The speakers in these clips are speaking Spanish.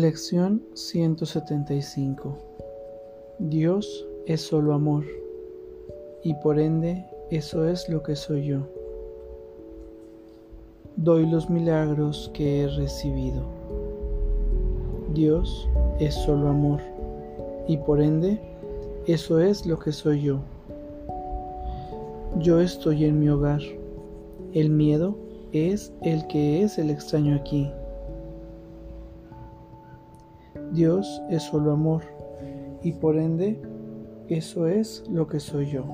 Lección 175 Dios es solo amor y por ende eso es lo que soy yo. Doy los milagros que he recibido. Dios es solo amor y por ende eso es lo que soy yo. Yo estoy en mi hogar. El miedo es el que es el extraño aquí. Dios es solo amor y por ende eso es lo que soy yo.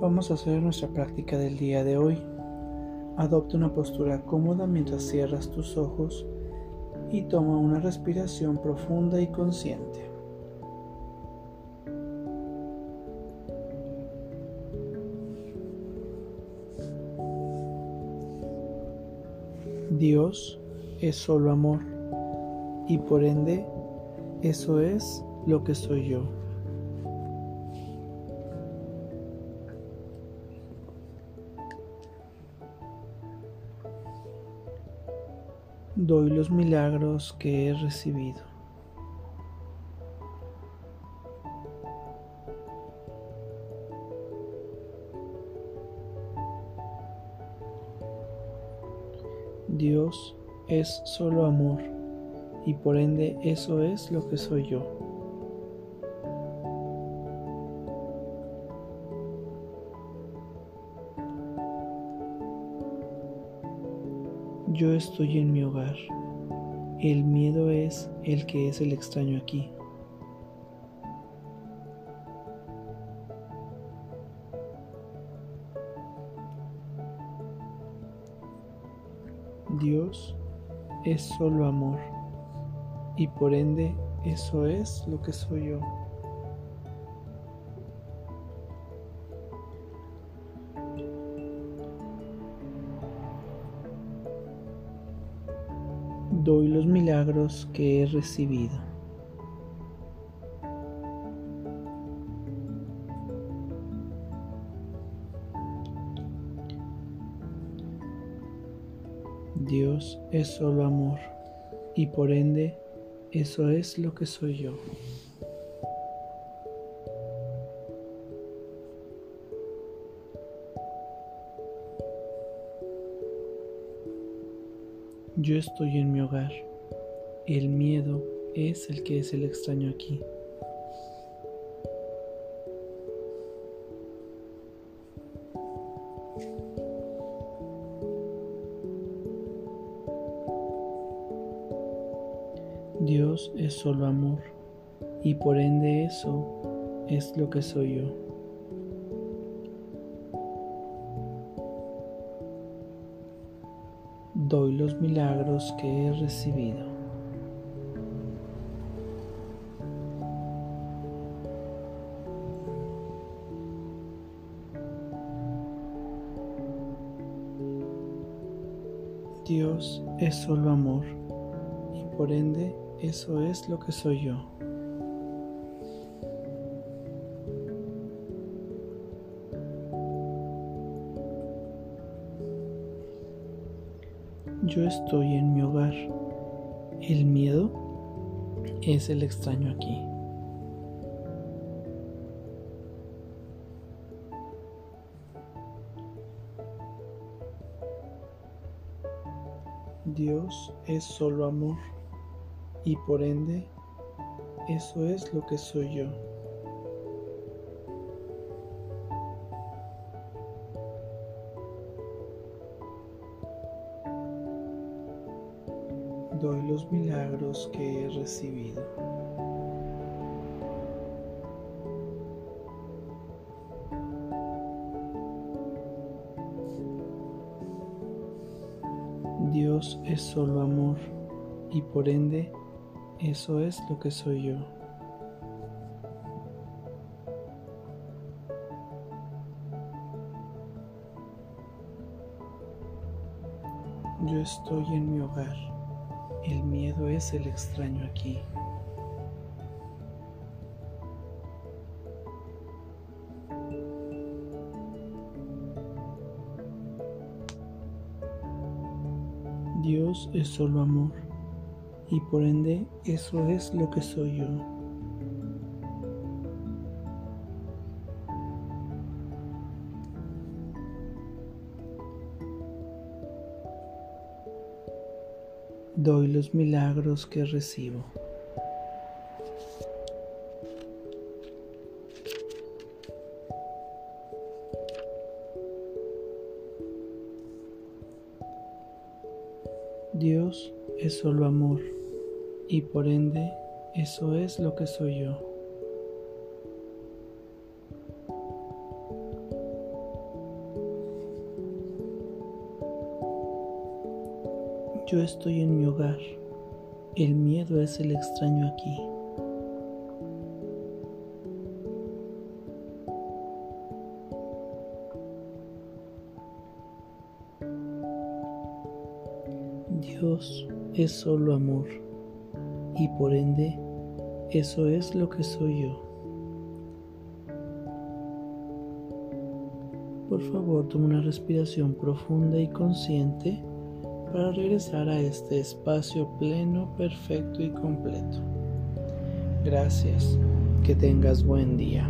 Vamos a hacer nuestra práctica del día de hoy. Adopta una postura cómoda mientras cierras tus ojos y toma una respiración profunda y consciente. Dios es solo amor y por ende eso es lo que soy yo. Doy los milagros que he recibido. Dios es solo amor y por ende eso es lo que soy yo. Yo estoy en mi hogar. El miedo es el que es el extraño aquí. Dios es solo amor y por ende eso es lo que soy yo. Doy los milagros que he recibido. Dios es solo amor y por ende eso es lo que soy yo. Yo estoy en mi hogar. El miedo es el que es el extraño aquí. Dios es solo amor y por ende eso es lo que soy yo. Doy los milagros que he recibido. Dios es solo amor y por ende eso es lo que soy yo. Yo estoy en mi hogar. El miedo es el extraño aquí. Dios es solo amor y por ende eso es lo que soy yo. Doy los milagros que he recibido. Dios es solo amor y por ende eso es lo que soy yo. Yo estoy en mi hogar. El miedo es el extraño aquí. Dios es solo amor y por ende eso es lo que soy yo. Doy los milagros que recibo. Dios es solo amor y por ende eso es lo que soy yo. Yo estoy en mi hogar. El miedo es el extraño aquí. Dios es solo amor y por ende eso es lo que soy yo. Por favor, toma una respiración profunda y consciente para regresar a este espacio pleno, perfecto y completo. Gracias. Que tengas buen día.